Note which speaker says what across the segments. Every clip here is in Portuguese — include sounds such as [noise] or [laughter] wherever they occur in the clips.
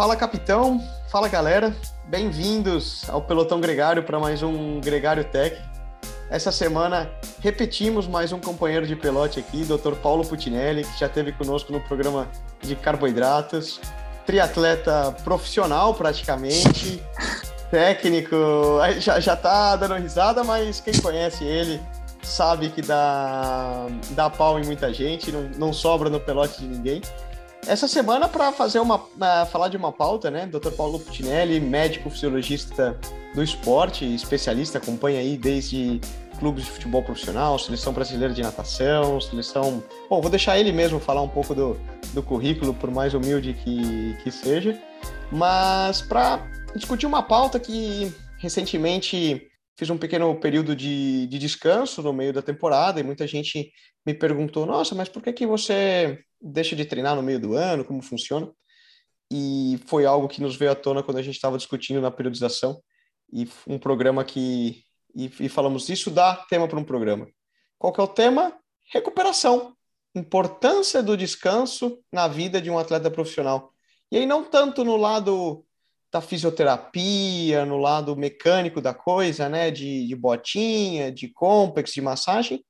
Speaker 1: Fala capitão, fala galera, bem-vindos ao Pelotão Gregário para mais um Gregário Tech. Essa semana repetimos mais um companheiro de pelote aqui, Dr. Paulo Putinelli, que já esteve conosco no programa de carboidratos, triatleta profissional praticamente, técnico, já, já tá dando risada, mas quem conhece ele sabe que dá, dá pau em muita gente, não, não sobra no pelote de ninguém. Essa semana, para fazer uma falar de uma pauta, né? Dr. Paulo Putinelli, médico fisiologista do esporte, especialista, acompanha aí desde clubes de futebol profissional, seleção brasileira de natação, seleção. Bom, vou deixar ele mesmo falar um pouco do, do currículo, por mais humilde que, que seja. Mas para discutir uma pauta que recentemente fiz um pequeno período de, de descanso no meio da temporada e muita gente me perguntou: Nossa, mas por que, que você deixa de treinar no meio do ano? Como funciona? E foi algo que nos veio à tona quando a gente estava discutindo na periodização e um programa que. E, e falamos: Isso dá tema para um programa. Qual que é o tema? Recuperação. Importância do descanso na vida de um atleta profissional. E aí, não tanto no lado da fisioterapia, no lado mecânico da coisa, né, de, de botinha, de complex, de massagem,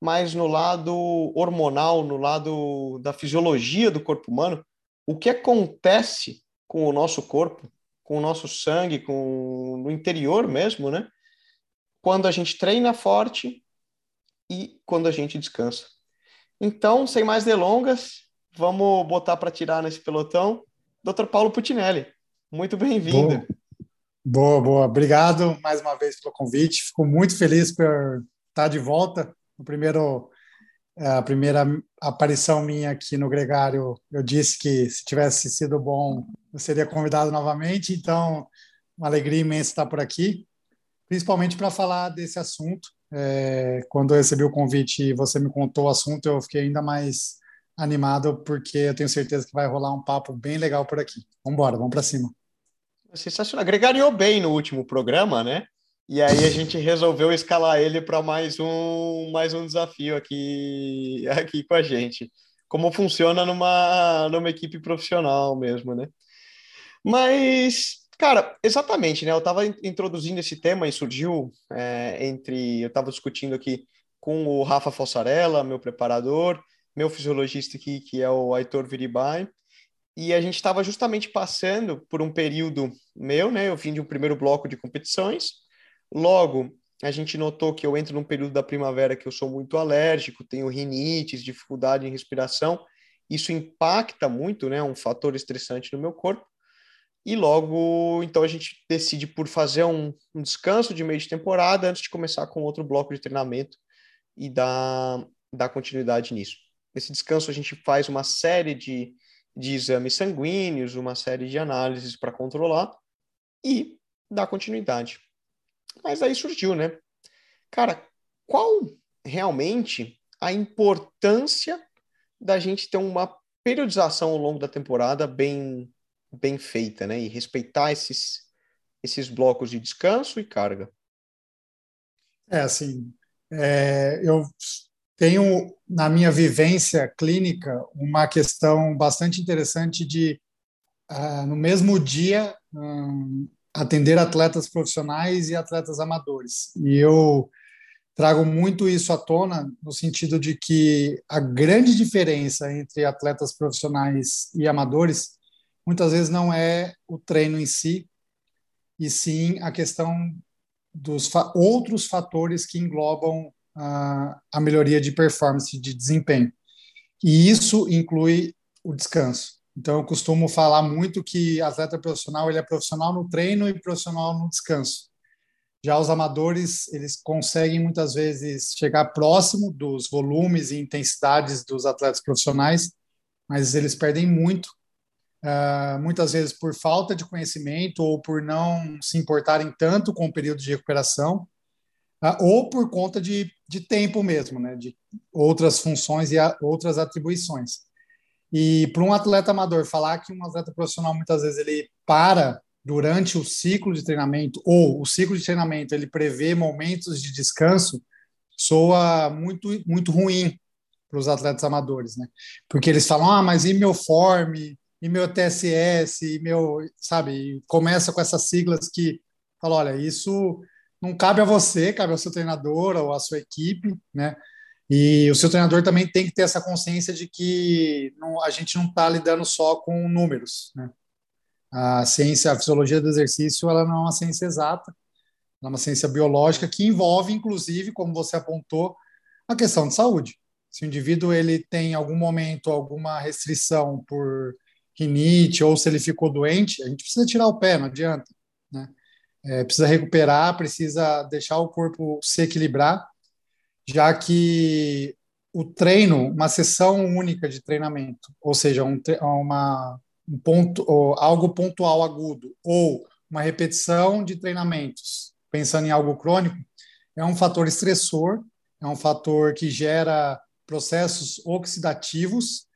Speaker 1: mas no lado hormonal, no lado da fisiologia do corpo humano, o que acontece com o nosso corpo, com o nosso sangue, com no interior mesmo, né? Quando a gente treina forte e quando a gente descansa. Então, sem mais delongas, vamos botar para tirar nesse pelotão Dr. Paulo Putinelli. Muito bem-vindo.
Speaker 2: Boa, boa. Obrigado mais uma vez pelo convite. Fico muito feliz por estar de volta. No primeiro, é, a primeira aparição minha aqui no Gregário, eu disse que se tivesse sido bom, eu seria convidado novamente. Então, uma alegria imensa estar por aqui, principalmente para falar desse assunto. É, quando eu recebi o convite e você me contou o assunto, eu fiquei ainda mais animado porque eu tenho certeza que vai rolar um papo bem legal por aqui. Vamos embora, vamos para cima.
Speaker 1: Sensacional. Gregariou bem no último programa, né? E aí a gente resolveu escalar ele para mais um mais um desafio aqui [laughs] aqui com a gente. Como funciona numa numa equipe profissional mesmo, né? Mas Cara, exatamente, né? Eu estava introduzindo esse tema e surgiu é, entre. Eu estava discutindo aqui com o Rafa Fossarella, meu preparador, meu fisiologista aqui, que é o Aitor Viribai, e a gente estava justamente passando por um período meu, né? Eu vim de um primeiro bloco de competições, logo a gente notou que eu entro num período da primavera que eu sou muito alérgico, tenho rinites, dificuldade em respiração, isso impacta muito, né? Um fator estressante no meu corpo. E logo, então a gente decide por fazer um, um descanso de meio de temporada antes de começar com outro bloco de treinamento e dar, dar continuidade nisso. Nesse descanso, a gente faz uma série de, de exames sanguíneos, uma série de análises para controlar e dar continuidade. Mas aí surgiu, né? Cara, qual realmente a importância da gente ter uma periodização ao longo da temporada bem, bem feita, né? E respeitar esses, esses blocos de descanso e carga.
Speaker 2: É, assim, é, eu tenho na minha vivência clínica uma questão bastante interessante de uh, no mesmo dia um, atender atletas profissionais e atletas amadores e eu trago muito isso à tona no sentido de que a grande diferença entre atletas profissionais e amadores muitas vezes não é o treino em si e sim a questão dos fa outros fatores que englobam a, a melhoria de performance, de desempenho. E isso inclui o descanso. Então, eu costumo falar muito que atleta profissional ele é profissional no treino e profissional no descanso. Já os amadores, eles conseguem muitas vezes chegar próximo dos volumes e intensidades dos atletas profissionais, mas eles perdem muito, uh, muitas vezes por falta de conhecimento ou por não se importarem tanto com o período de recuperação, uh, ou por conta de de tempo mesmo, né? De outras funções e a, outras atribuições. E para um atleta amador falar que um atleta profissional muitas vezes ele para durante o ciclo de treinamento ou o ciclo de treinamento ele prevê momentos de descanso soa muito muito ruim para os atletas amadores, né? Porque eles falam: "Ah, mas e meu form? e meu TSS, e meu, sabe, começa com essas siglas que fala, olha, isso não cabe a você, cabe ao seu treinador ou à sua equipe, né? E o seu treinador também tem que ter essa consciência de que não, a gente não está lidando só com números, né? A ciência, a fisiologia do exercício, ela não é uma ciência exata, ela é uma ciência biológica que envolve, inclusive, como você apontou, a questão de saúde. Se o indivíduo ele tem em algum momento alguma restrição por rinite ou se ele ficou doente, a gente precisa tirar o pé, não adianta, né? É, precisa recuperar, precisa deixar o corpo se equilibrar, já que o treino, uma sessão única de treinamento, ou seja, um, uma, um ponto, algo pontual agudo, ou uma repetição de treinamentos, pensando em algo crônico, é um fator estressor, é um fator que gera processos oxidativos,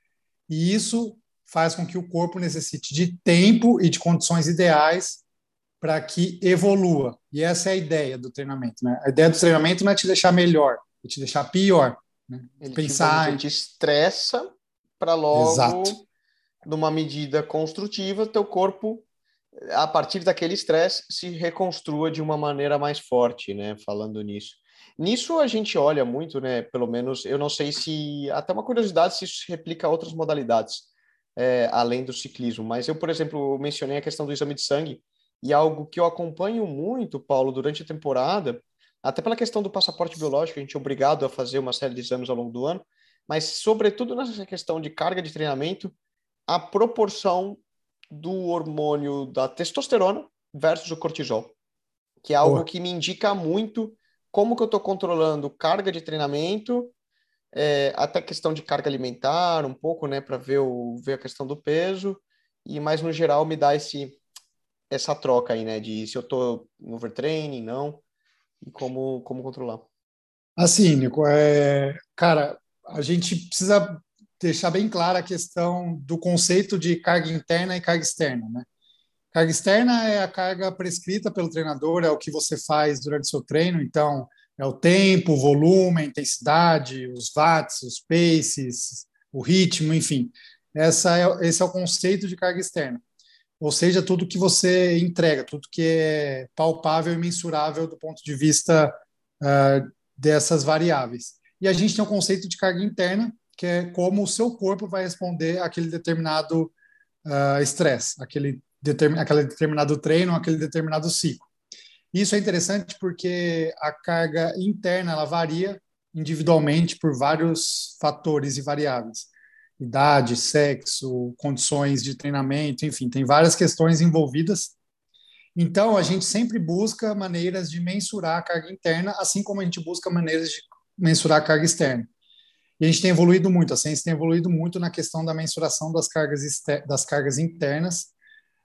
Speaker 2: e isso faz com que o corpo necessite de tempo e de condições ideais para que evolua. E essa é a ideia do treinamento. Né? A ideia do treinamento não é te deixar melhor, é te deixar pior. Né?
Speaker 1: Ele Pensar. Te, te estressa para logo, Exato. numa medida construtiva, teu corpo, a partir daquele estresse, se reconstrua de uma maneira mais forte, né? Falando nisso. Nisso a gente olha muito, né? Pelo menos, eu não sei se. Até uma curiosidade se isso se replica a outras modalidades é, além do ciclismo. Mas eu, por exemplo, mencionei a questão do exame de sangue e algo que eu acompanho muito, Paulo, durante a temporada, até pela questão do passaporte biológico, a gente é obrigado a fazer uma série de exames ao longo do ano, mas sobretudo nessa questão de carga de treinamento, a proporção do hormônio da testosterona versus o cortisol, que é algo Boa. que me indica muito como que eu estou controlando carga de treinamento é, até questão de carga alimentar, um pouco, né, para ver, o, ver a questão do peso, e mais no geral me dá esse, essa troca aí, né, de se eu tô no overtraining, não, e como, como controlar.
Speaker 2: Assim, Nico, é, cara, a gente precisa deixar bem clara a questão do conceito de carga interna e carga externa, né? Carga externa é a carga prescrita pelo treinador, é o que você faz durante o seu treino, então é o tempo, o volume, a intensidade, os watts, os paces, o ritmo, enfim. Essa é, esse é o conceito de carga externa. Ou seja, tudo que você entrega, tudo que é palpável e mensurável do ponto de vista uh, dessas variáveis. E a gente tem o conceito de carga interna, que é como o seu corpo vai responder àquele determinado ah, estresse, uh, aquele, determin, aquele determinado treino, aquele determinado ciclo. Isso é interessante porque a carga interna ela varia individualmente por vários fatores e variáveis. Idade, sexo, condições de treinamento, enfim, tem várias questões envolvidas. Então, a gente sempre busca maneiras de mensurar a carga interna, assim como a gente busca maneiras de mensurar a carga externa. E a gente tem evoluído muito, a ciência tem evoluído muito na questão da mensuração das cargas, das cargas internas,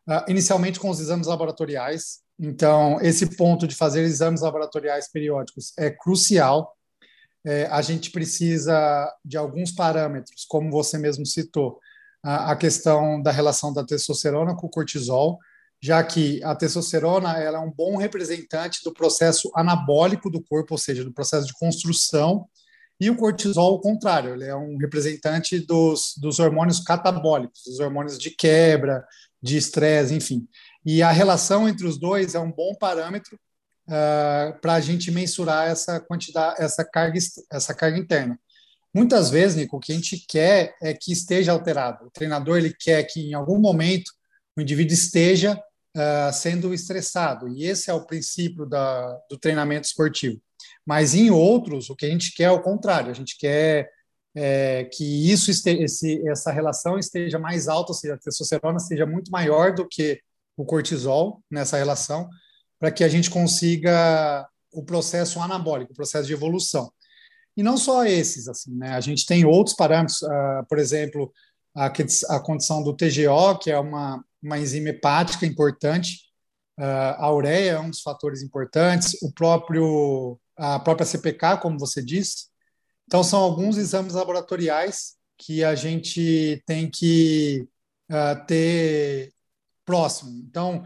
Speaker 2: uh, inicialmente com os exames laboratoriais, então, esse ponto de fazer exames laboratoriais periódicos é crucial. É, a gente precisa de alguns parâmetros, como você mesmo citou, a, a, questão da relação da testosterona com o cortisol, já que a testosterona é um bom representante do processo anabólico do corpo, ou seja, do processo de construção, e o cortisol, o contrário, ele é um representante dos, dos hormônios catabólicos, dos hormônios de quebra, de estresse, enfim. E a relação entre os dois é um bom parâmetro uh, ah, para a gente mensurar essa quantidade, essa carga, essa carga interna. Muitas vezes, Nico, o que a gente quer é que esteja alterado. O treinador ele quer que em algum momento o indivíduo esteja uh, sendo estressado. E esse é o princípio da, do treinamento esportivo. Mas em outros, o que a gente quer é o contrário. A gente quer é, que isso este, esse, essa relação esteja mais alta, ou seja, a testosterona esteja muito maior do que o cortisol nessa relação, para que a gente consiga o processo anabólico, o processo de evolução. E não só esses, assim, né? A gente tem outros parâmetros, uh, por exemplo, a, a, condição do TGO, que é uma, uma enzima hepática importante, uh, a ureia é um dos fatores importantes, o próprio a própria CPK, como você disse. Então são alguns exames laboratoriais que a gente tem que uh, ter próximo. Então,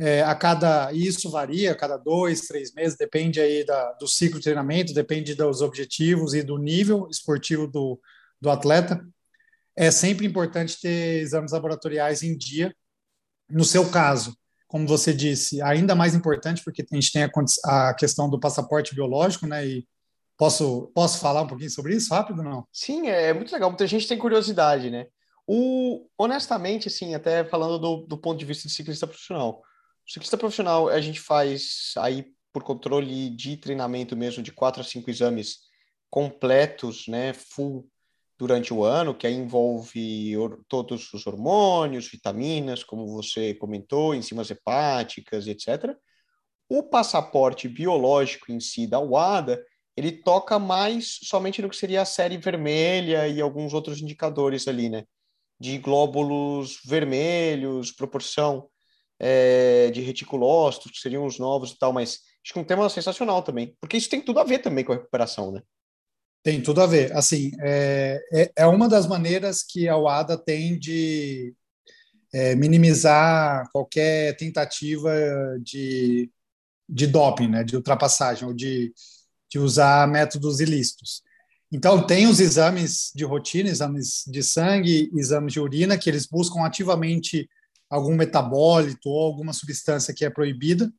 Speaker 2: é, a cada isso varia, a cada dois, três meses, depende aí da, do ciclo de treinamento, depende dos objetivos e do nível esportivo do, do atleta. é sempre importante ter exames laboratoriais em dia. No seu caso, como você disse, ainda mais importante porque a gente tem a, a questão do passaporte biológico, né? E posso, posso falar um pouquinho sobre isso rápido não?
Speaker 1: Sim, é muito legal. Muita gente tem curiosidade, né? O, honestamente, assim, até falando do, do ponto de vista de ciclista profissional. Ciclista profissional, a gente faz aí por controle de treinamento mesmo de quatro a cinco exames completos, né, full durante o ano, que aí envolve todos os hormônios, vitaminas, como você comentou, enzimas hepáticas, etc. O passaporte biológico em si da UADA, ele toca mais somente no que seria a série vermelha e alguns outros indicadores ali, né? De glóbulos vermelhos, proporção é, de reticulócitos, que seriam os novos e tal, mas acho que é um tema sensacional também, porque isso tem tudo a ver também com a recuperação, né?
Speaker 2: Tem tudo a ver. Assim, é, é, é uma das maneiras que a UADA tem de é, minimizar qualquer tentativa de, de doping, né, de ultrapassagem, ou de, de usar métodos ilícitos. Então, tem os exames de rotina, exames de sangue, exames de urina, que eles buscam ativamente algum metabólito ou alguma substância que é proibida,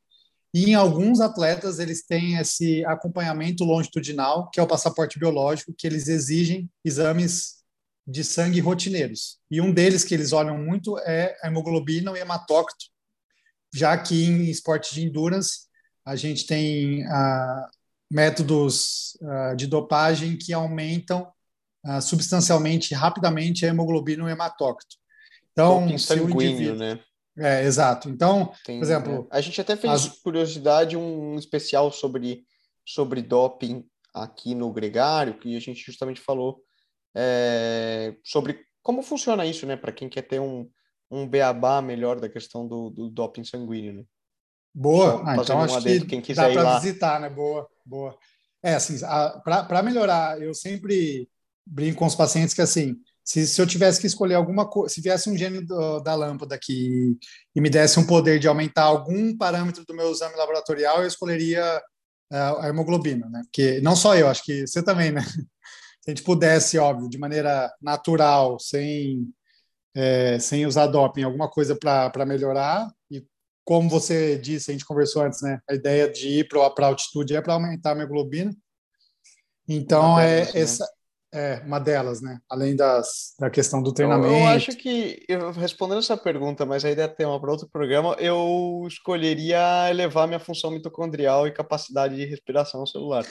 Speaker 2: e em alguns atletas, eles têm esse acompanhamento longitudinal, que é o passaporte biológico, que eles exigem exames de sangue rotineiros. E um deles que eles olham muito é a hemoglobina, o hematócrito, já que em esportes de endurance, a gente tem ah, métodos ah, de dopagem que aumentam ah, substancialmente, rapidamente, a hemoglobina e o hematócrito.
Speaker 1: Então, sanguíneo, né?
Speaker 2: É, exato. Então, Tem, por exemplo.
Speaker 1: É. A gente até fez, as... curiosidade, um especial sobre, sobre doping aqui no Gregário, que a gente justamente falou é, sobre como funciona isso, né? Para quem quer ter um, um beabá melhor da questão do, do doping sanguíneo, né?
Speaker 2: Boa. Ah, então um acho adendo, que quem quiser dá para visitar, né? Boa, boa. É, assim, para melhorar, eu sempre brinco com os pacientes que, assim, se, se eu tivesse que escolher alguma coisa, se viesse um gênio do, da lâmpada aqui e me desse um poder de aumentar algum parâmetro do meu exame laboratorial, eu escolheria uh, a hemoglobina, né? Porque não só eu, acho que você também, né? [laughs] Se a gente pudesse, óbvio, de maneira natural, sem, é, sem usar doping, alguma coisa para melhorar, e como você disse, a gente conversou antes, né? A ideia de ir para a altitude é para aumentar a hemoglobina. Então, é, né? essa, é, uma delas, né? Além das, da questão do treinamento.
Speaker 1: Eu, eu acho que, eu, respondendo essa pergunta, mas a ideia é tema para outro programa, eu escolheria elevar minha função mitocondrial e capacidade de respiração celular.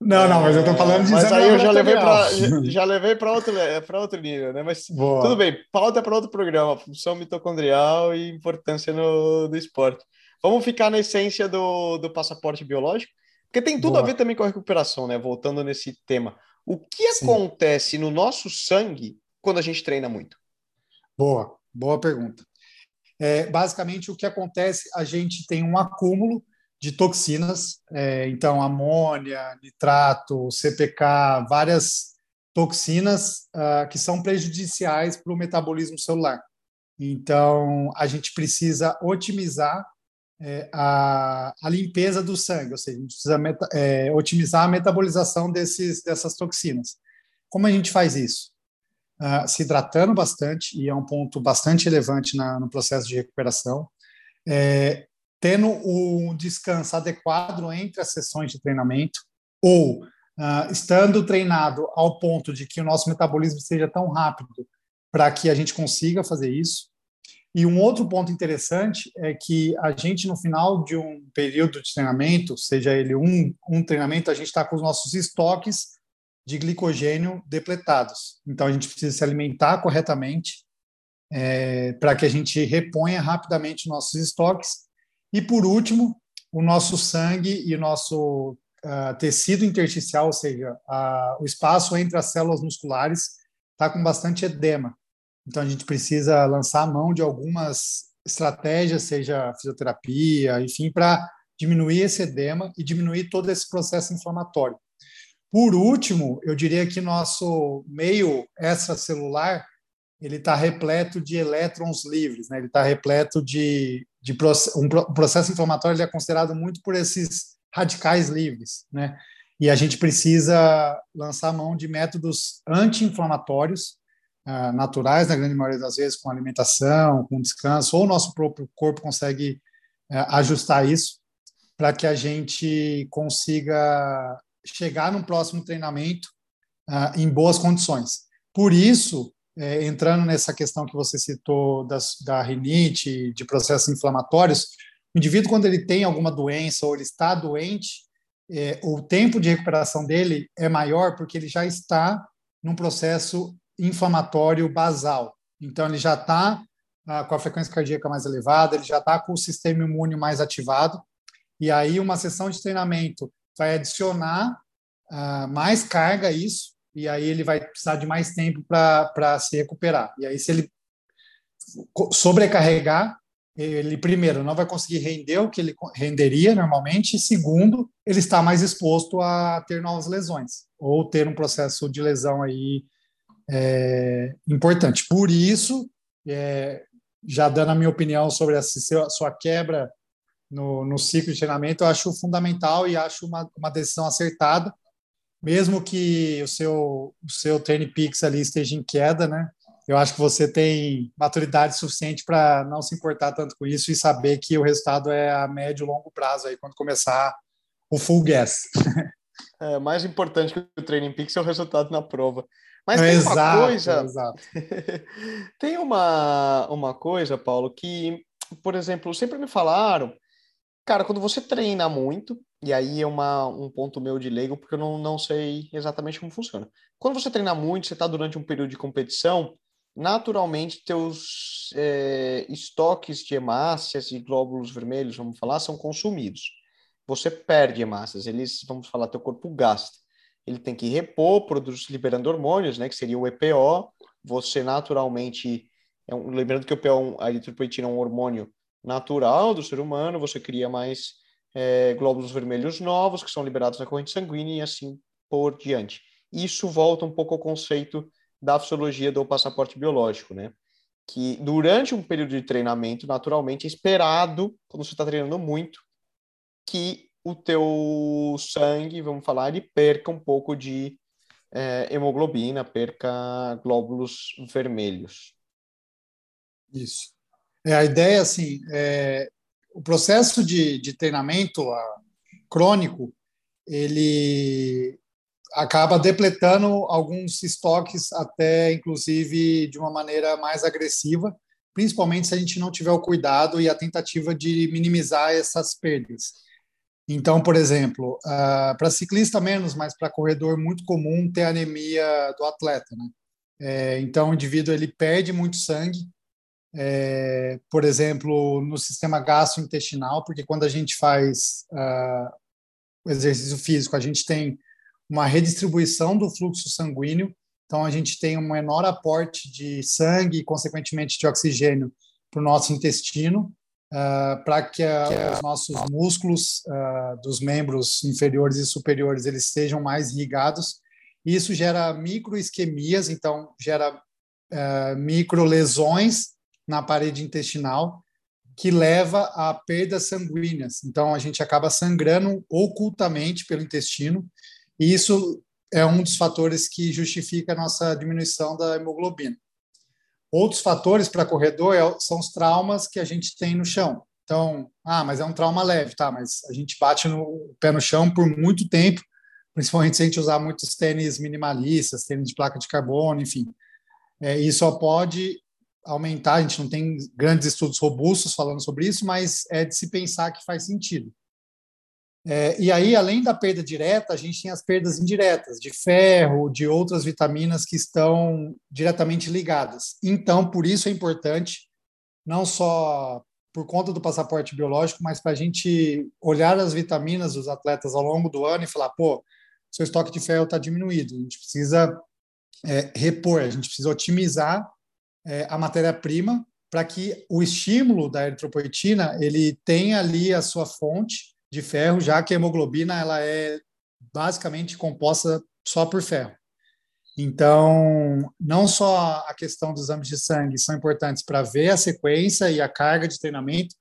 Speaker 2: Não, não, mas eu estou falando de
Speaker 1: Mas aí eu já levei para já levei para outro outro nível, né? Mas Boa. tudo bem, pauta para outro programa, função mitocondrial e importância no do esporte. Vamos ficar na essência do, do passaporte biológico, porque tem tudo Boa. a ver também com a recuperação, né? Voltando nesse tema. O que Sim. acontece no nosso sangue quando a gente treina muito?
Speaker 2: Boa, boa pergunta. É, basicamente, o que acontece, a gente tem um acúmulo de toxinas, é, então amônia, nitrato, CPK, várias toxinas uh, que são prejudiciais para o metabolismo celular. Então, a gente precisa otimizar é, a, a, limpeza do sangue, ou seja, a gente precisa meta, é, otimizar a metabolização desses, dessas toxinas. Como a gente faz isso? Uh, se hidratando bastante, e é um ponto bastante relevante na, no processo de recuperação, é, tendo o descanso adequado entre as sessões de treinamento, ou uh, estando treinado ao ponto de que o nosso metabolismo seja tão rápido para que a gente consiga fazer isso, e um outro ponto interessante é que a gente, no final de um período de treinamento, seja ele um, um treinamento, a gente está com os nossos estoques de glicogênio depletados. Então, a gente precisa se alimentar corretamente é, para que a gente reponha rapidamente nossos estoques. E, por último, o nosso sangue e o nosso uh, tecido intersticial, ou seja, uh, o espaço entre as células musculares, está com bastante edema. Então, a gente precisa lançar a mão de algumas estratégias, seja fisioterapia, enfim, para diminuir esse edema e diminuir todo esse processo inflamatório. Por último, eu diria que nosso meio extracelular ele está repleto de elétrons livres, né? ele está repleto de, de um processo inflamatório ele é considerado muito por esses radicais livres, né? E a gente precisa lançar mão de métodos anti-inflamatórios uh, naturais, na grande maioria das vezes, com alimentação, com descanso, ou o nosso próprio corpo consegue uh, ajustar isso para que a gente consiga chegar no próximo treinamento uh, em boas condições. Por isso, é, entrando nessa questão que você citou das, da rinite, de processos inflamatórios, o indivíduo, quando ele tem alguma doença ou ele está doente, é, o tempo de recuperação dele é maior porque ele já está num processo inflamatório basal. Então, ele já está ah, com a frequência cardíaca mais elevada, ele já está com o sistema imune mais ativado, e aí uma sessão de treinamento vai adicionar ah, mais carga a isso, e aí ele vai precisar de mais tempo para se recuperar. E aí, se ele sobrecarregar, ele, primeiro, não vai conseguir render o que ele renderia normalmente, e segundo, ele está mais exposto a ter novas lesões, ou ter um processo de lesão aí é, importante. Por isso, é, já dando a minha opinião sobre a sua quebra no, no ciclo de treinamento, eu acho fundamental e acho uma, uma decisão acertada, mesmo que o seu, o seu Training Peaks ali esteja em queda, né? Eu acho que você tem maturidade suficiente para não se importar tanto com isso e saber que o resultado é a médio e longo prazo aí quando começar o full gas. [laughs]
Speaker 1: É, mais importante que o Training Peaks é o resultado na prova. Mas tem exato, uma coisa. Exato. [laughs] tem uma, uma coisa, Paulo, que, por exemplo, sempre me falaram Cara, quando você treina muito, e aí é uma, um ponto meu de leigo, porque eu não, não sei exatamente como funciona. Quando você treina muito, você está durante um período de competição, naturalmente teus é, estoques de hemácias e glóbulos vermelhos, vamos falar, são consumidos. Você perde hemácias, eles, vamos falar, teu corpo gasta. Ele tem que repor, produz, liberando hormônios, né, que seria o EPO. Você naturalmente, é um, lembrando que o EPO, a eritropoetina é um hormônio natural do ser humano, você cria mais é, glóbulos vermelhos novos que são liberados na corrente sanguínea e assim por diante. Isso volta um pouco ao conceito da fisiologia do passaporte biológico, né? Que durante um período de treinamento, naturalmente, é esperado, quando você está treinando muito, que o teu sangue, vamos falar, ele perca um pouco de é, hemoglobina, perca glóbulos vermelhos.
Speaker 2: Isso. É, a ideia, assim, é, o processo de, de treinamento a, crônico, ele acaba depletando alguns estoques até, inclusive, de uma maneira mais agressiva, principalmente se a gente não tiver o cuidado e a tentativa de minimizar essas perdas. Então, por exemplo, uh, para ciclista menos, mas para corredor muito comum ter anemia do atleta, né? É, então, o indivíduo ele perde muito sangue é, por exemplo, no sistema gastrointestinal, porque quando a gente faz uh, exercício físico, a gente tem uma redistribuição do fluxo sanguíneo, então a gente tem um menor aporte de sangue e, consequentemente, de oxigênio para o nosso intestino, uh, para que, uh, os nossos músculos dos membros inferiores e superiores eles sejam mais irrigados. Isso gera microisquemias, então gera micro lesões na parede intestinal que leva a perdas sanguíneas. Então, a gente acaba sangrando ocultamente pelo intestino, e isso é um dos fatores que justifica a nossa diminuição da hemoglobina. Outros fatores para corredor é, são os traumas que a gente tem no chão. Então, ah, mas é um trauma leve, tá? Mas a gente bate no pé no chão por muito tempo, principalmente se a gente usar muitos tênis minimalistas, tênis de placa de carbono, enfim. É, isso só pode aumentar. A gente não tem grandes estudos robustos falando sobre isso, mas é de se pensar que faz sentido. É, e aí, além da perda direta, a gente tem as perdas indiretas, de ferro, de outras vitaminas que estão diretamente ligadas. Então, por isso é importante, não só por conta do passaporte biológico, mas para a gente olhar as vitaminas dos atletas ao longo do ano e falar, pô, seu estoque de ferro está diminuído, a gente precisa é, repor, a gente precisa otimizar é, a matéria-prima para que o estímulo da eritropoetina ele tenha ali a sua fonte de ferro, já que a hemoglobina ela é basicamente composta só por ferro. Então, não só a questão dos exames de sangue são importantes para ver a sequência e a carga de treinamento,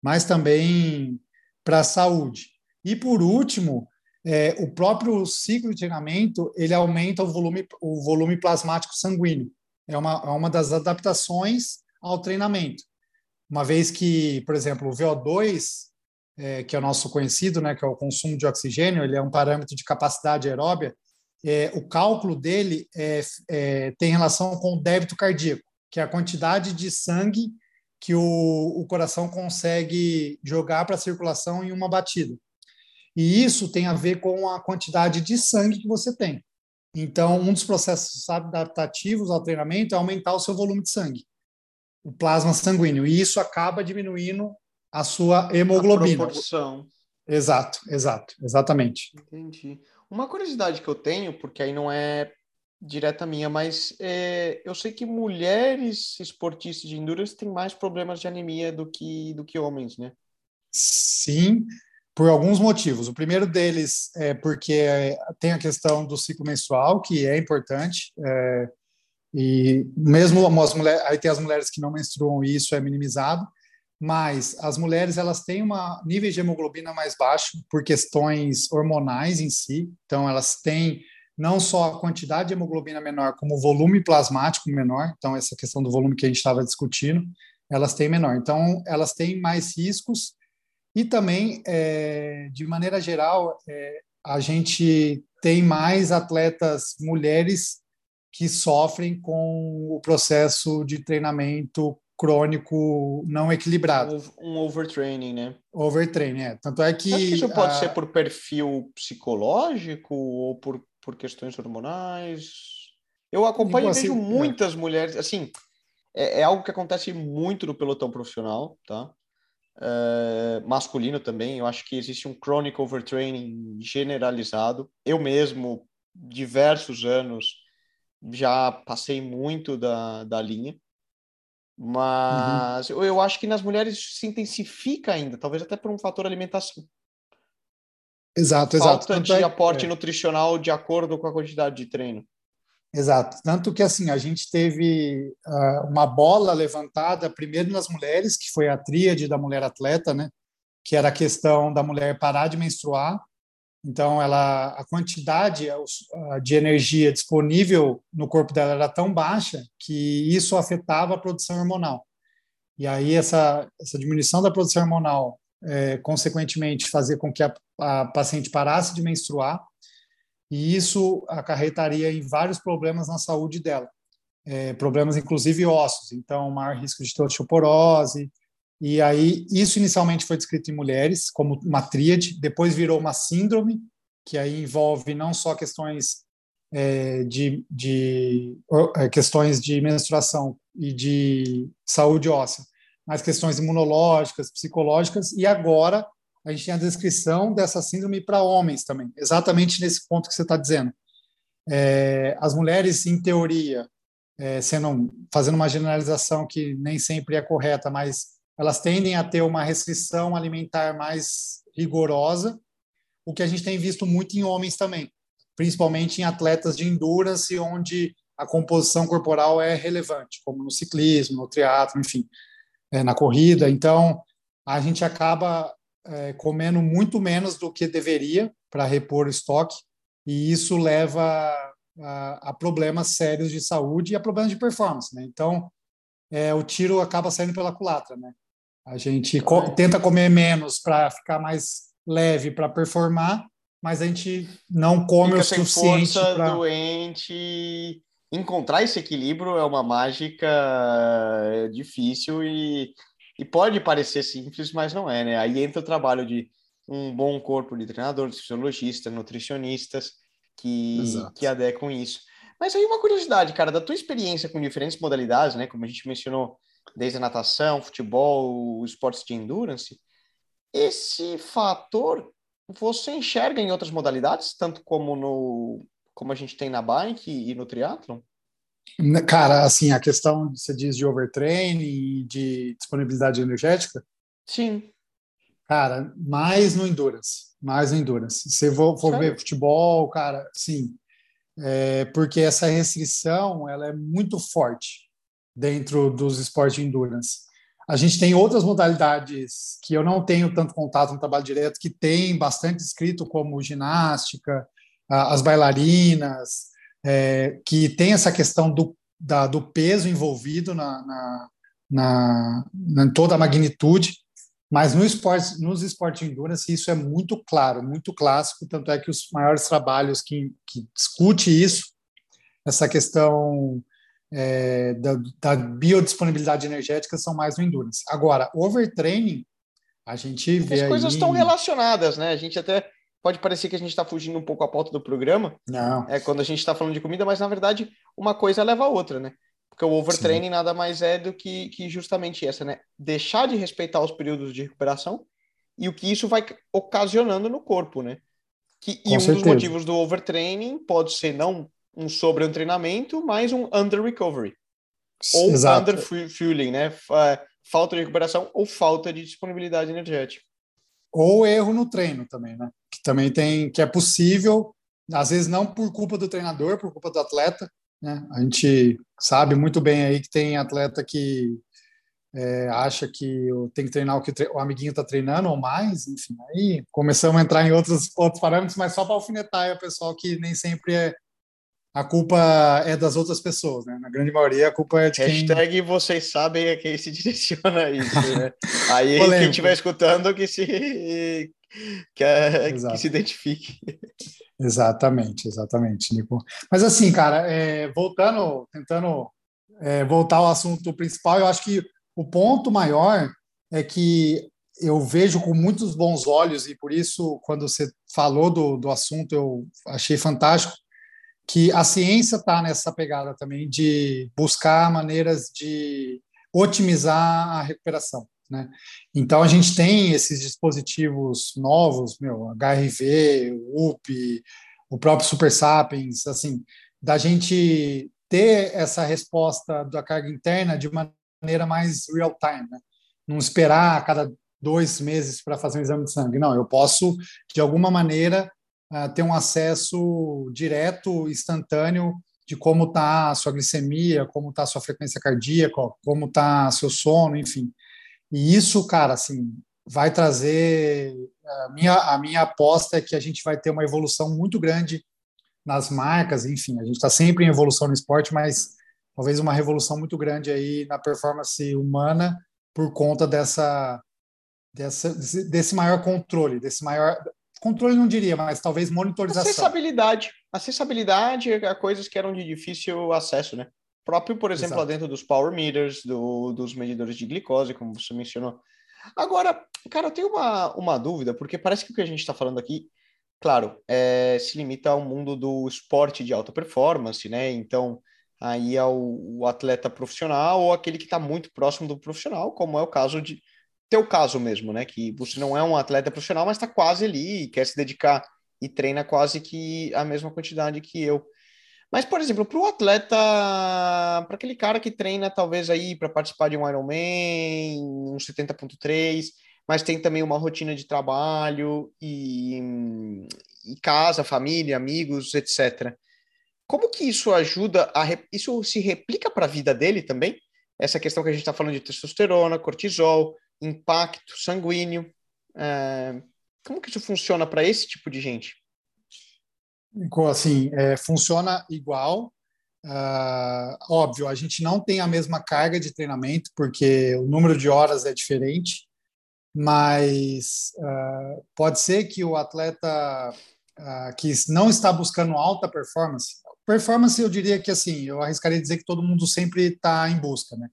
Speaker 2: mas também para a saúde. E por último, é, o próprio ciclo de treinamento ele aumenta o volume, o volume plasmático sanguíneo. é uma, é uma das adaptações ao treinamento. Uma vez que, por exemplo, o VO2, é, que é o nosso conhecido, né, que é o consumo de oxigênio, ele é um parâmetro de capacidade aeróbia, é, o cálculo dele é, é, tem relação com o débito cardíaco, que é a quantidade de sangue que o, o coração consegue jogar para a circulação em uma batida. E isso tem a ver com a quantidade de sangue que você tem. Então, um dos processos adaptativos ao treinamento é aumentar o seu volume de sangue, o plasma sanguíneo, e isso acaba diminuindo a sua hemoglobina.
Speaker 1: A proporção.
Speaker 2: Exato, exato, exatamente.
Speaker 1: Entendi. Uma curiosidade que eu tenho, porque aí não é direta minha, mas é, eu sei que mulheres esportistas de endurance têm mais problemas de anemia do que, do que homens, né?
Speaker 2: Sim, por alguns motivos. O primeiro deles é porque tem a questão do ciclo menstrual, que é importante, é, e mesmo as mulheres, aí tem as mulheres que não menstruam, e isso é minimizado, mas as mulheres elas têm uma nível de hemoglobina mais baixo por questões hormonais em si, então elas têm não só a quantidade de hemoglobina menor, como o volume plasmático menor, então essa questão do volume que a gente estava discutindo, elas têm menor. Então elas têm mais riscos. E também, é, de maneira geral, é, a gente tem mais atletas mulheres que sofrem com o processo de treinamento crônico não equilibrado.
Speaker 1: Um overtraining, né?
Speaker 2: Overtraining, é. Tanto é que.
Speaker 1: Isso pode a... ser por perfil psicológico ou por, por questões hormonais. Eu acompanho e vejo é. muitas é. mulheres. Assim, é, é, algo que acontece muito no pelotão profissional, tá? É, masculino também. Eu acho que existe um chronic overtraining generalizado. Eu mesmo, diversos anos, já passei muito da, da linha. Mas uhum. eu acho que nas mulheres se intensifica ainda, talvez até por um fator alimentação.
Speaker 2: Exato, exato.
Speaker 1: Falta de é, aporte é. nutricional de acordo com a quantidade de treino.
Speaker 2: Exato. Tanto que assim a gente teve uh, uma bola levantada primeiro nas mulheres, que foi a tríade da mulher atleta, né? Que era a questão da mulher parar de menstruar então, ela, a quantidade de energia disponível no corpo dela era tão baixa que isso afetava a produção hormonal. E aí essa, essa diminuição da produção hormonal, é, consequentemente, fazia com que a, a paciente parasse de menstruar, e isso acarretaria em vários problemas na saúde dela, é, problemas inclusive ossos, então maior risco de osteoporose, e aí, isso inicialmente foi descrito em mulheres como uma tríade, depois virou uma síndrome, que aí envolve não só questões é, de, de é, questões de menstruação e de saúde óssea, mas questões imunológicas, psicológicas, e agora a gente tem a descrição dessa síndrome para homens também, exatamente nesse ponto que você está dizendo. É, as mulheres, em teoria, é, sendo fazendo uma generalização que nem sempre é correta, mas elas tendem a ter uma restrição alimentar mais rigorosa, o que a gente tem visto muito em homens também, principalmente em atletas de endurance, onde a composição corporal é relevante, como no ciclismo, no triatlo, enfim, é, na corrida. Então, a gente acaba é, comendo muito menos do que deveria para repor o estoque, e isso leva a, a, problemas sérios de saúde e a problemas de performance. Né? Então, é, o tiro acaba saindo pela culatra, né? A gente co tenta comer menos para ficar mais leve para performar, mas a gente não come Fica o suficiente
Speaker 1: para doente. Encontrar esse equilíbrio é uma mágica difícil e, e pode parecer simples, mas não é, né? Aí entra o trabalho de um bom corpo de treinadores, fisiologistas, nutricionistas que, que adequam isso. Mas aí uma curiosidade, cara, da tua experiência com diferentes modalidades, né? Como a gente mencionou, desde natação, futebol, esportes de endurance, esse fator você enxerga em outras modalidades, tanto como no como a gente tem na bike e no triatlon?
Speaker 2: Cara, assim, a questão, você diz, de overtraining e de disponibilidade energética?
Speaker 1: Sim.
Speaker 2: Cara, mais no endurance, mais no endurance. Se for, for ver futebol, cara, sim. É, porque essa restrição, ela é muito forte dentro dos esportes de endurance. A gente tem outras modalidades que eu não tenho tanto contato no trabalho direto, que tem bastante escrito, como ginástica, as bailarinas, é, que tem essa questão do da, do peso envolvido na, na, na, na toda a magnitude, mas no esporte, nos esportes de endurance isso é muito claro, muito clássico, tanto é que os maiores trabalhos que, que discute isso, essa questão é, da, da, biodisponibilidade energética são mais no endurance. Agora, overtraining, a gente vê
Speaker 1: As coisas
Speaker 2: aí...
Speaker 1: estão relacionadas, né? A gente até pode parecer que a gente está fugindo um pouco a pauta do programa,
Speaker 2: Não.
Speaker 1: é quando a gente está falando de comida, mas na verdade uma coisa leva a outra, né? Porque o overtraining Sim. nada mais é do que, que justamente essa, né? Deixar de respeitar os períodos de recuperação e o que isso vai ocasionando no corpo, né? Que, e um certeza. dos motivos do overtraining pode ser não um sobre-treinamento, mas um under-recovery. Ou under-fueling, né? Falta de recuperação ou falta de disponibilidade energética.
Speaker 2: Ou erro no treino também, né? Que também tem, que é possível, às vezes não por culpa do treinador, por culpa do atleta, né? A gente sabe muito bem aí que tem atleta que é, acha que tem que treinar o que o amiguinho está treinando ou mais, enfim, aí começamos a entrar em outros, outros parâmetros, mas só para alfinetar o pessoal que nem sempre é a culpa é das outras pessoas, né? Na grande maioria a culpa é de quem...
Speaker 1: Hashtag vocês sabem a quem se [laughs] direciona isso, né? Aí quem estiver escutando que se que, é, que se identifique.
Speaker 2: Exatamente, exatamente, Nico. Mas assim, cara, é, voltando, tentando é, voltar ao assunto principal, eu acho que o ponto maior é que eu vejo com muitos bons olhos, e por isso, quando você falou do, do assunto, eu achei fantástico, que a ciência está nessa pegada também de buscar maneiras de otimizar a recuperação. Né? Então a gente tem esses dispositivos novos, meu, HRV, UP, o próprio Super Sapiens, assim, da gente ter essa resposta da carga interna de maneira mais real time, né? não esperar a cada dois meses para fazer um exame de sangue. Não, eu posso de alguma maneira uh, ter um acesso direto, instantâneo de como está a sua glicemia, como está a sua frequência cardíaca, como está seu sono, enfim. E isso, cara, assim, vai trazer. A minha, a minha aposta é que a gente vai ter uma evolução muito grande nas marcas, enfim, a gente está sempre em evolução no esporte, mas talvez uma revolução muito grande aí na performance humana por conta dessa, dessa desse maior controle, desse maior controle não diria, mas talvez monitorização.
Speaker 1: Acessibilidade, acessibilidade a coisas que eram de difícil acesso, né? próprio, por exemplo, Exato. lá dentro dos power meters, do, dos medidores de glicose, como você mencionou. Agora, cara, eu tenho uma, uma dúvida, porque parece que o que a gente está falando aqui, claro, é, se limita ao mundo do esporte de alta performance, né? Então, aí ao o atleta profissional ou aquele que está muito próximo do profissional, como é o caso de teu caso mesmo, né? Que você não é um atleta profissional, mas está quase ali, quer se dedicar e treina quase que a mesma quantidade que eu. Mas, por exemplo, para o atleta, para aquele cara que treina talvez aí para participar de um Ironman, um 70.3, mas tem também uma rotina de trabalho e, e casa, família, amigos, etc. Como que isso ajuda a isso se replica para a vida dele também? Essa questão que a gente está falando de testosterona, cortisol, impacto sanguíneo. É... Como que isso funciona para esse tipo de gente?
Speaker 2: assim, é, funciona igual. Uh, óbvio, a gente não tem a mesma carga de treinamento, porque o número de horas é diferente, mas uh, pode ser que o atleta uh, que não está buscando alta performance, performance eu diria que assim, eu arriscaria dizer que todo mundo sempre está em busca, né?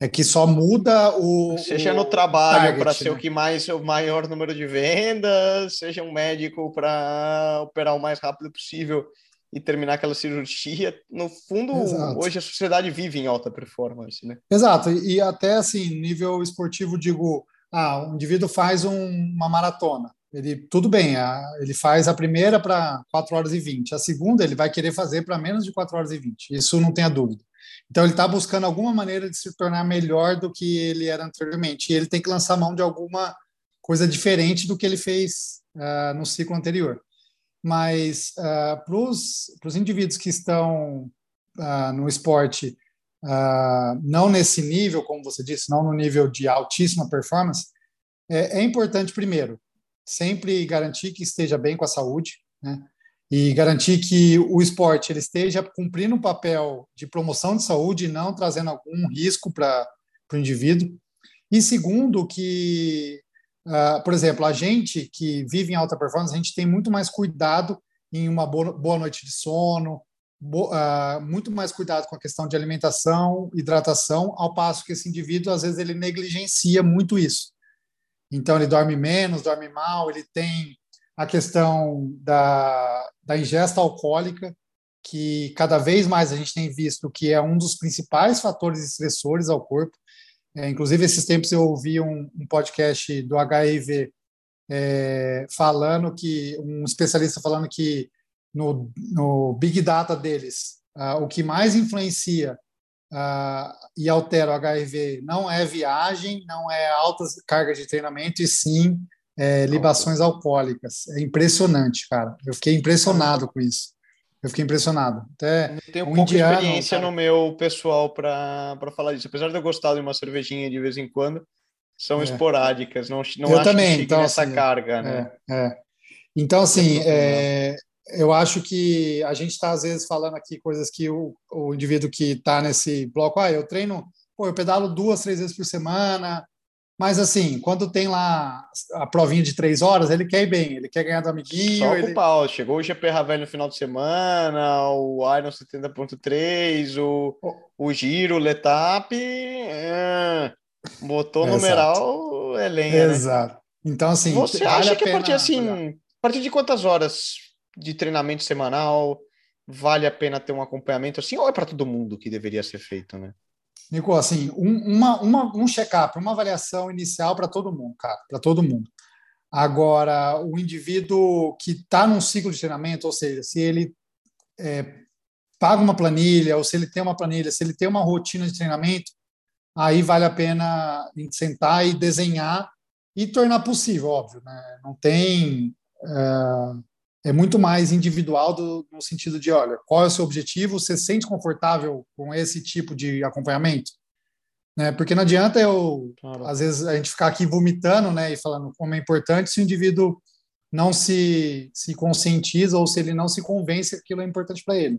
Speaker 2: É que só muda o.
Speaker 1: Seja
Speaker 2: o
Speaker 1: no trabalho para ser né? o que mais o maior número de vendas, seja um médico para operar o mais rápido possível e terminar aquela cirurgia. No fundo, Exato. hoje a sociedade vive em alta performance, né?
Speaker 2: Exato, e até assim, nível esportivo, digo, ah, o indivíduo faz um, uma maratona. Ele, tudo bem, a, ele faz a primeira para 4 horas e 20, a segunda ele vai querer fazer para menos de 4 horas e 20, isso não tenha dúvida. Então ele está buscando alguma maneira de se tornar melhor do que ele era anteriormente. E ele tem que lançar mão de alguma coisa diferente do que ele fez uh, no ciclo anterior. Mas uh, ah, para os indivíduos que estão uh, no esporte, não nesse nível, como você disse, não no nível de altíssima performance, é, é importante, primeiro, sempre garantir que esteja bem com a saúde, né? E garantir que o esporte ele esteja cumprindo um papel de promoção de saúde e não trazendo algum risco para o indivíduo. E segundo, que, uh, por exemplo, a gente que vive em alta performance, a gente tem muito mais cuidado em uma boa, boa noite de sono, bo, uh, muito mais cuidado com a questão de alimentação, hidratação, ao passo que esse indivíduo, às vezes, ele negligencia muito isso. Então, ele dorme menos, dorme mal, ele tem a questão da, da ingesta alcoólica, que cada vez mais a gente tem visto que é um dos principais fatores estressores ao corpo. É, inclusive, esses tempos eu ouvi um, um podcast do HIV é, falando que, um especialista falando que no, no Big Data deles, uh, o que mais influencia uh, e altera o HIV não é viagem, não é altas cargas de treinamento, e sim é, libações alcoólicas. É impressionante, cara. Eu fiquei impressionado com isso. Eu fiquei impressionado. Até
Speaker 1: eu tenho um pouca indiano, experiência cara. no meu pessoal para falar disso. Apesar de eu gostar de uma cervejinha de vez em quando, são é. esporádicas. Não, não
Speaker 2: eu também. então,
Speaker 1: essa assim, carga, né?
Speaker 2: É, é. Então, assim, é, eu acho que a gente está, às vezes, falando aqui coisas que o, o indivíduo que está nesse bloco, ah, eu treino, pô, eu pedalo duas, três vezes por semana, mas assim, quando tem lá a provinha de três horas, ele quer ir bem, ele quer ganhar do amiguinho.
Speaker 1: Só
Speaker 2: ele...
Speaker 1: o pau. Chegou o GP Ravel no final de semana, o Iron 70.3, o, oh. o Giro, o Letap. É, botou Exato. numeral, é lenha.
Speaker 2: Né? Exato. Né? Então, assim.
Speaker 1: Você acha que a partir, assim, a partir de quantas horas de treinamento semanal vale a pena ter um acompanhamento assim, ou é para todo mundo que deveria ser feito, né?
Speaker 2: Nico, assim, um, uma, uma, um check-up, uma avaliação inicial para todo mundo, cara, para todo mundo. Agora, o indivíduo que está num ciclo de treinamento, ou seja, se ele é, paga uma planilha, ou se ele tem uma planilha, se ele tem uma rotina de treinamento, aí vale a pena sentar e desenhar e tornar possível, óbvio. Né? Não tem. É, é muito mais individual do, no sentido de, olha, qual é o seu objetivo? Você se sente confortável com esse tipo de acompanhamento? Né? Porque não adianta eu, claro. às vezes, a gente ficar aqui vomitando né, e falando como é importante se o indivíduo não se, se conscientiza ou se ele não se convence que aquilo é importante para ele.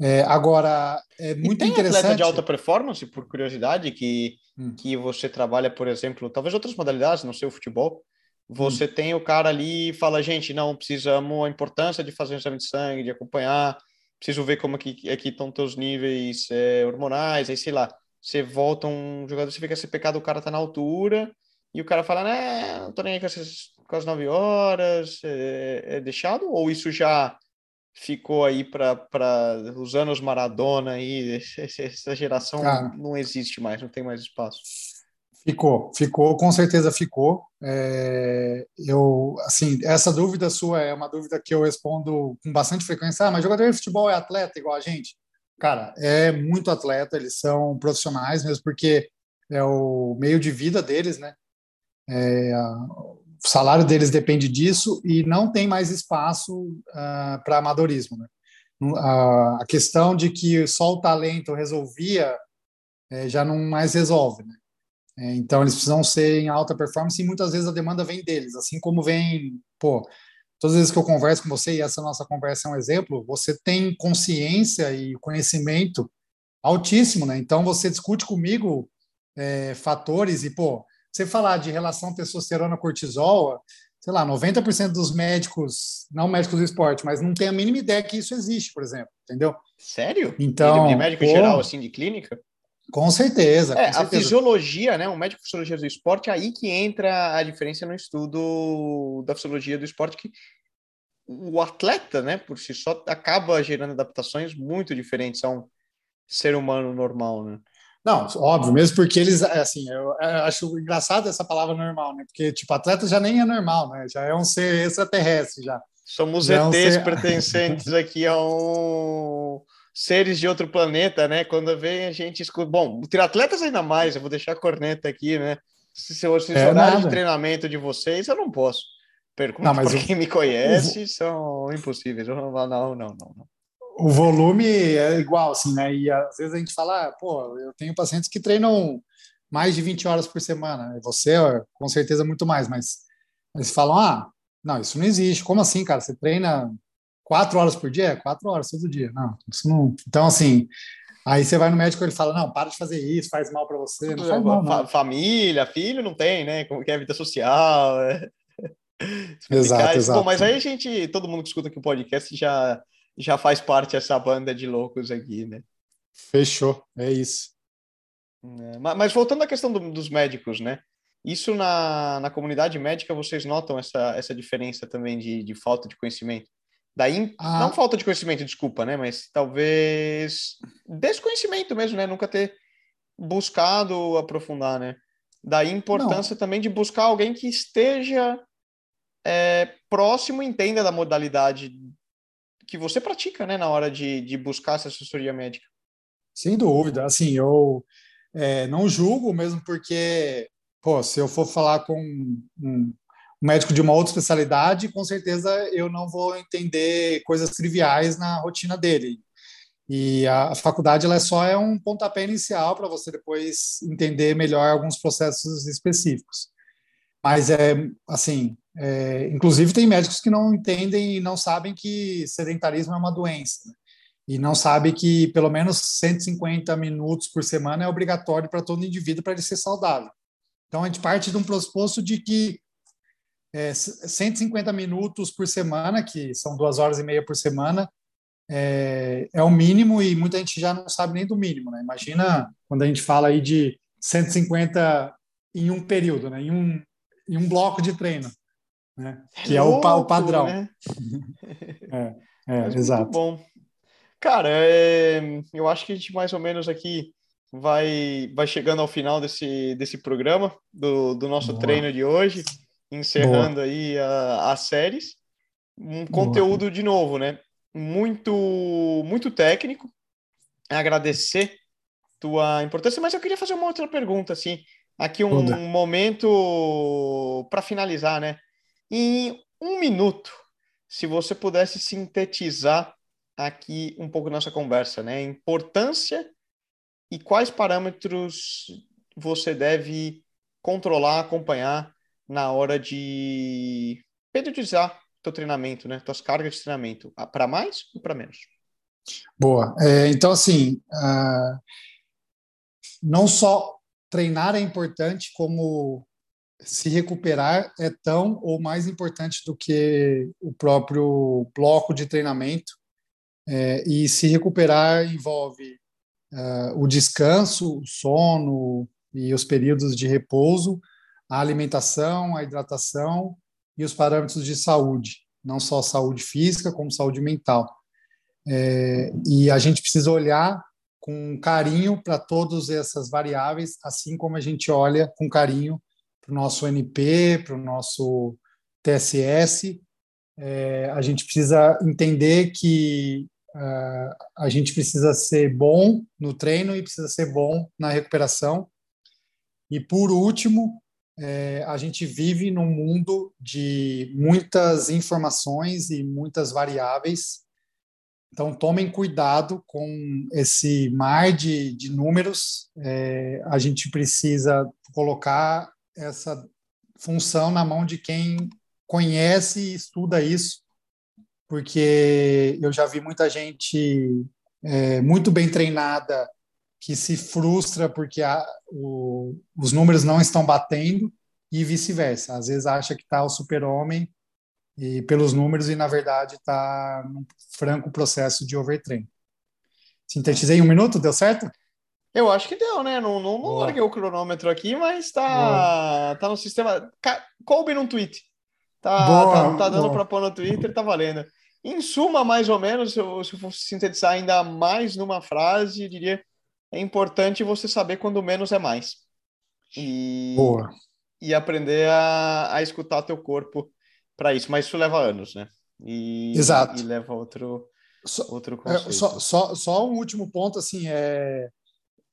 Speaker 2: É, agora, é muito e tem interessante. atleta
Speaker 1: de alta performance, por curiosidade, que, hum. que você trabalha, por exemplo, talvez outras modalidades, não sei o futebol, você hum. tem o cara ali e fala, gente, não, precisamos a importância de fazer um exame de sangue, de acompanhar, preciso ver como aqui, aqui estão teus níveis é, hormonais, aí sei lá, você volta um jogador, você fica esse pecado, o cara tá na altura, e o cara fala, né, não tô nem aí com, essas, com as nove horas, é, é deixado? Ou isso já ficou aí para os anos Maradona aí, [laughs] essa geração não existe mais, não tem mais espaço?
Speaker 2: Ficou, ficou, com certeza ficou. É, eu, assim, essa dúvida sua é uma dúvida que eu respondo com bastante frequência. Ah, mas jogador de futebol é atleta igual a gente? Cara, é muito atleta, eles são profissionais mesmo, porque é o meio de vida deles, né? É, o salário deles depende disso e não tem mais espaço uh, para amadorismo, né? A questão de que só o talento resolvia é, já não mais resolve, né? É, então, eles precisam ser em alta performance e muitas vezes a demanda vem deles, assim como vem, pô, todas as vezes que eu converso com você, e essa nossa conversa é um exemplo, você tem consciência e conhecimento altíssimo, né? Então, você discute comigo é, fatores e, pô, você falar de relação testosterona-cortisol, sei lá, 90% dos médicos, não médicos do esporte, mas não tem a mínima ideia que isso existe, por exemplo, entendeu?
Speaker 1: Sério?
Speaker 2: Então,
Speaker 1: de médico pô, geral, assim, de clínica?
Speaker 2: Com certeza.
Speaker 1: É,
Speaker 2: com certeza.
Speaker 1: a fisiologia, né? Um médico de fisiologia do esporte, é aí que entra a diferença no estudo da fisiologia do esporte, que o atleta, né, por si só, acaba gerando adaptações muito diferentes a um ser humano normal, né?
Speaker 2: Não, óbvio, mesmo porque eles, assim, eu, acho engraçado essa palavra normal, né? Porque, tipo, atleta já nem é normal, né? Já é um ser extraterrestre, já.
Speaker 1: Somos já ETs é um ser... pertencentes aqui a um seres de outro planeta, né? Quando vem a gente escuta. Bom, triatletas ainda mais, eu vou deixar a corneta aqui, né? Se, se, se é horário de treinamento de vocês, eu não posso. Pergunta não, mas quem me conhece, são impossíveis. Eu não, não, não, não, não.
Speaker 2: O volume é igual, assim, né? E às vezes a gente fala, ah, pô, eu tenho pacientes que treinam mais de 20 horas por semana. Você, com certeza, muito mais, mas eles falam, ah, não, isso não existe. Como assim, cara? Você treina quatro horas por dia? É, quatro horas todo dia. Não, não. Então, assim, aí você vai no médico e ele fala: não, para de fazer isso, faz mal para você. Não faz mal, não.
Speaker 1: Família, filho não tem, né? Como que é a vida social. É.
Speaker 2: Exato, exato.
Speaker 1: Bom, mas aí a gente, todo mundo que escuta aqui o podcast já, já faz parte dessa banda de loucos aqui, né?
Speaker 2: Fechou, é isso.
Speaker 1: É, mas voltando à questão do, dos médicos, né? Isso na, na comunidade médica, vocês notam essa, essa diferença também de, de falta de conhecimento? Daí, ah. não falta de conhecimento, desculpa, né? Mas talvez desconhecimento mesmo, né? Nunca ter buscado aprofundar, né? Daí a importância não. também de buscar alguém que esteja é, próximo, entenda da modalidade que você pratica, né? Na hora de, de buscar essa assessoria médica.
Speaker 2: Sem dúvida. Assim, eu é, não julgo mesmo porque, pô, se eu for falar com um, um médico de uma outra especialidade, com certeza eu não vou entender coisas triviais na rotina dele. E a, faculdade ela é só é um pontapé inicial para você depois entender melhor alguns processos específicos. Mas é assim, é, inclusive tem médicos que não entendem e não sabem que sedentarismo é uma doença né? e não sabem que pelo menos 150 minutos por semana é obrigatório para todo indivíduo para ele ser saudável. Então a gente parte de um pressuposto de que é, 150 minutos por semana, que são duas horas e meia por semana, é, é o mínimo e muita gente já não sabe nem do mínimo. Né? Imagina quando a gente fala aí de 150 em um período, né? em, um, em um bloco de treino, né? que é, o, o padrão. Né? [laughs] é, é exato.
Speaker 1: bom. Cara, é, eu acho que a gente mais ou menos aqui vai, vai chegando ao final desse, desse programa, do, do nosso Boa. treino de hoje encerrando Boa. aí a, as séries. Um conteúdo, de novo, né? Muito, muito técnico. Agradecer tua importância, mas eu queria fazer uma outra pergunta, assim. Aqui um, um momento para finalizar, né? Em um minuto, se você pudesse sintetizar aqui um pouco nossa conversa, né? Importância e quais parâmetros você deve controlar, acompanhar na hora de periodizar teu treinamento, né? Tuas cargas de treinamento, ah, para mais ou para menos?
Speaker 2: Boa. É, então, assim, uh, não só treinar é importante, como se recuperar é tão ou mais importante do que o próprio bloco de treinamento. É, e se recuperar envolve uh, o descanso, o sono e os períodos de repouso, a alimentação, a hidratação e os parâmetros de saúde, não só saúde física, como saúde mental. É, e a gente precisa olhar com carinho para todas essas variáveis, assim como a gente olha com carinho para o nosso NP, para o nosso TSS. É, a gente precisa entender que uh, a gente precisa ser bom no treino e precisa ser bom na recuperação. E, por último, é, a gente vive num mundo de muitas informações e muitas variáveis. Então, tomem cuidado com esse mar de, de números. É, a gente precisa colocar essa função na mão de quem conhece e estuda isso, porque eu já vi muita gente é, muito bem treinada que se frustra porque a, o, os números não estão batendo e vice-versa. Às vezes acha que está o super-homem e pelos números e, na verdade, está num franco processo de overtrain. Sintetizei em um minuto? Deu certo?
Speaker 1: Eu acho que deu, né? Não, não, não larguei o cronômetro aqui, mas tá, tá no sistema. Coube num tweet. Tá, boa, tá, tá dando para pôr no Twitter, tá valendo. Em suma, mais ou menos, se eu, se eu fosse sintetizar ainda mais numa frase, diria é importante você saber quando menos é mais. E,
Speaker 2: Boa.
Speaker 1: e aprender a, a escutar teu corpo para isso. Mas isso leva anos, né? E,
Speaker 2: Exato.
Speaker 1: E leva outro,
Speaker 2: só,
Speaker 1: outro é, conceito.
Speaker 2: É, só, só, só um último ponto, assim, é...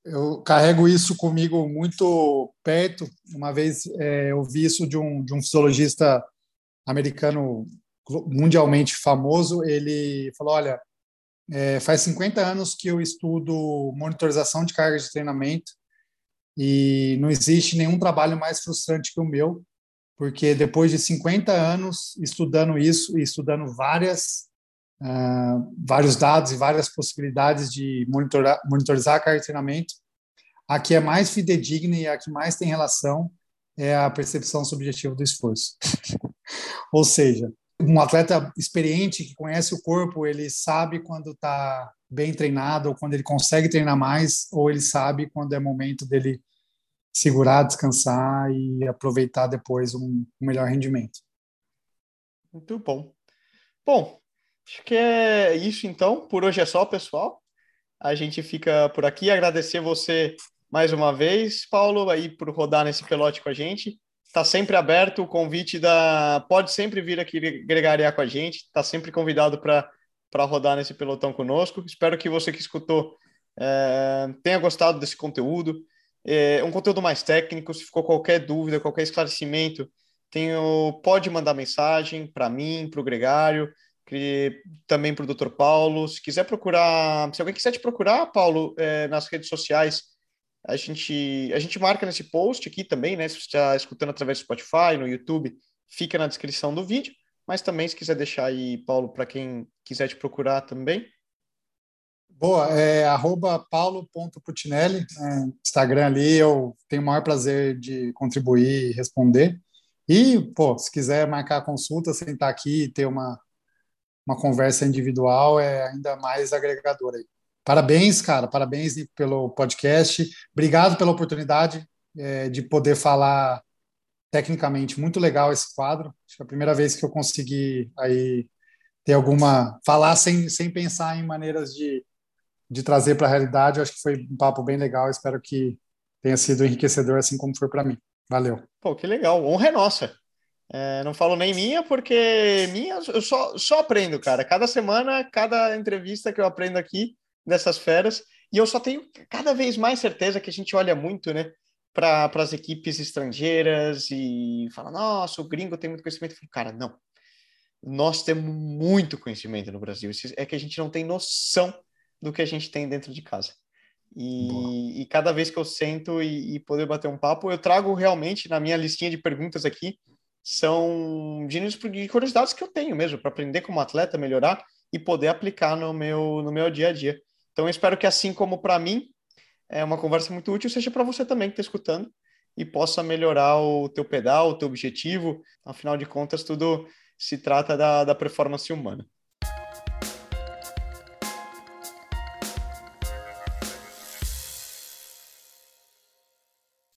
Speaker 2: Eu carrego isso comigo muito perto. Uma vez é, eu vi isso de um, de um fisiologista americano mundialmente famoso. Ele falou: Olha, é, faz 50 anos que eu estudo monitorização de carga de treinamento e não existe nenhum trabalho mais frustrante que o meu, porque depois de 50 anos estudando isso e estudando várias uh, vários dados e várias possibilidades de monitorar, monitorizar a carga de treinamento. A que é mais fidedigna e a que mais tem relação é a percepção subjetiva do esforço. [laughs] Ou seja, um atleta experiente que conhece o corpo, ele sabe quando está bem treinado, ou quando ele consegue treinar mais, ou ele sabe quando é momento dele segurar, descansar e aproveitar depois um, melhor rendimento.
Speaker 1: Muito bom. Bom, acho que é isso então. Por hoje é só, pessoal. A gente fica por aqui. Agradecer você mais uma vez, Paulo, aí por rodar nesse pelote com a gente. Está sempre aberto o convite da. Pode sempre vir aqui gregariar com a gente. Está sempre convidado para rodar nesse pelotão conosco. Espero que você que escutou é, tenha gostado desse conteúdo. É um conteúdo mais técnico. Se ficou qualquer dúvida, qualquer esclarecimento, tenho, pode mandar mensagem para mim, para o Gregário, que, também para o Dr. Paulo. Se quiser procurar, se alguém quiser te procurar, Paulo, é, nas redes sociais, a gente, a gente marca nesse post aqui também, né? Se você está escutando através do Spotify, no YouTube, fica na descrição do vídeo. Mas também, se quiser deixar aí, Paulo, para quem quiser te procurar também.
Speaker 2: Boa, é arroba paulo.putinelli, é, Instagram ali, eu tenho o maior prazer de contribuir e responder. E, pô, se quiser marcar consulta, sentar aqui e ter uma, uma conversa individual, é ainda mais agregador aí. Parabéns, cara, parabéns pelo podcast. Obrigado pela oportunidade é, de poder falar tecnicamente. Muito legal esse quadro. Acho que é a primeira vez que eu consegui aí ter alguma. falar sem, sem pensar em maneiras de, de trazer para a realidade. Acho que foi um papo bem legal. Espero que tenha sido enriquecedor, assim como foi para mim. Valeu.
Speaker 1: Pô, que legal. Honra é nossa. É, não falo nem minha, porque minha eu só, só aprendo, cara. Cada semana, cada entrevista que eu aprendo aqui, dessas feras. E eu só tenho cada vez mais certeza que a gente olha muito, né, para as equipes estrangeiras e fala: nossa, o gringo tem muito conhecimento. falo, cara, não. Nós temos muito conhecimento no Brasil. É que a gente não tem noção do que a gente tem dentro de casa. E, e cada vez que eu sento e, e, poder bater um papo, eu trago realmente na minha listinha de perguntas aqui são de curiosidades que eu tenho mesmo para aprender como atleta, melhorar e poder aplicar no meu no meu dia a dia. Então, eu espero que, assim como para mim, é uma conversa muito útil, seja para você também que está escutando e possa melhorar o teu pedal, o teu objetivo. Afinal de contas, tudo se trata da, da performance humana.